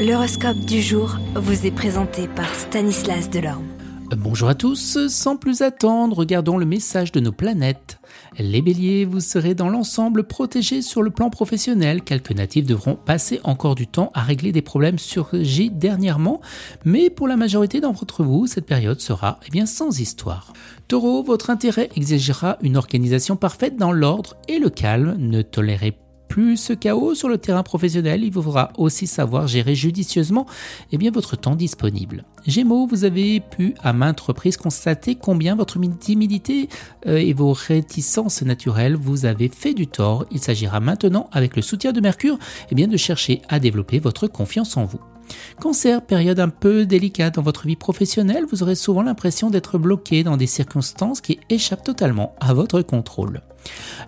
L'horoscope du jour vous est présenté par Stanislas Delorme. Bonjour à tous, sans plus attendre, regardons le message de nos planètes. Les béliers, vous serez dans l'ensemble protégés sur le plan professionnel. Quelques natifs devront passer encore du temps à régler des problèmes surgis dernièrement, mais pour la majorité d'entre vous, cette période sera eh bien, sans histoire. Taureau, votre intérêt exigera une organisation parfaite dans l'ordre et le calme. Ne tolérez plus ce chaos sur le terrain professionnel, il vous faudra aussi savoir gérer judicieusement eh bien, votre temps disponible. Gémeaux, vous avez pu à maintes reprises constater combien votre timidité euh, et vos réticences naturelles vous avez fait du tort. Il s'agira maintenant, avec le soutien de Mercure, eh bien, de chercher à développer votre confiance en vous. Cancer, période un peu délicate dans votre vie professionnelle, vous aurez souvent l'impression d'être bloqué dans des circonstances qui échappent totalement à votre contrôle.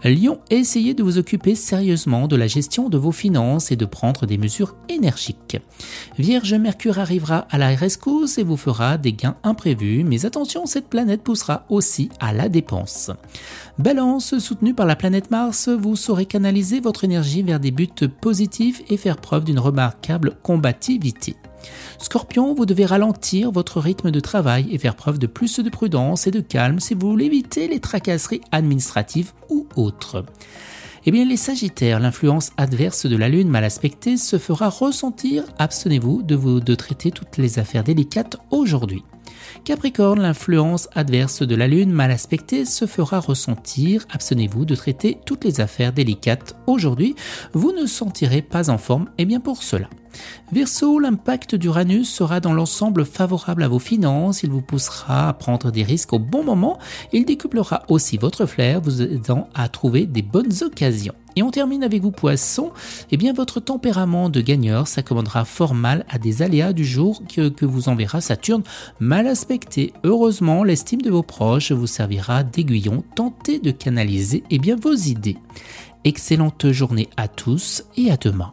Lion, essayez de vous occuper sérieusement de la gestion de vos finances et de prendre des mesures énergiques. Vierge, Mercure arrivera à la rescousse et vous fera des gains imprévus, mais attention, cette planète poussera aussi à la dépense. Balance, soutenue par la planète Mars, vous saurez canaliser votre énergie vers des buts positifs et faire preuve d'une remarquable combativité. Scorpion, vous devez ralentir votre rythme de travail et faire preuve de plus de prudence et de calme si vous voulez éviter les tracasseries administratives ou autres. Eh bien, les Sagittaires, l'influence adverse de la Lune mal aspectée se fera ressentir. Abstenez-vous de, vous, de traiter toutes les affaires délicates aujourd'hui. Capricorne, l'influence adverse de la Lune mal aspectée se fera ressentir. Abstenez-vous de traiter toutes les affaires délicates aujourd'hui. Vous ne sentirez pas en forme, et bien pour cela. Verseau, l'impact d'Uranus sera dans l'ensemble favorable à vos finances, il vous poussera à prendre des risques au bon moment, il décuplera aussi votre flair, vous aidant à trouver des bonnes occasions. Et on termine avec vous poisson, eh bien votre tempérament de gagneur s'accommodera fort mal à des aléas du jour que, que vous enverra Saturne mal aspecté. Heureusement, l'estime de vos proches vous servira d'aiguillon, tentez de canaliser eh bien, vos idées. Excellente journée à tous et à demain.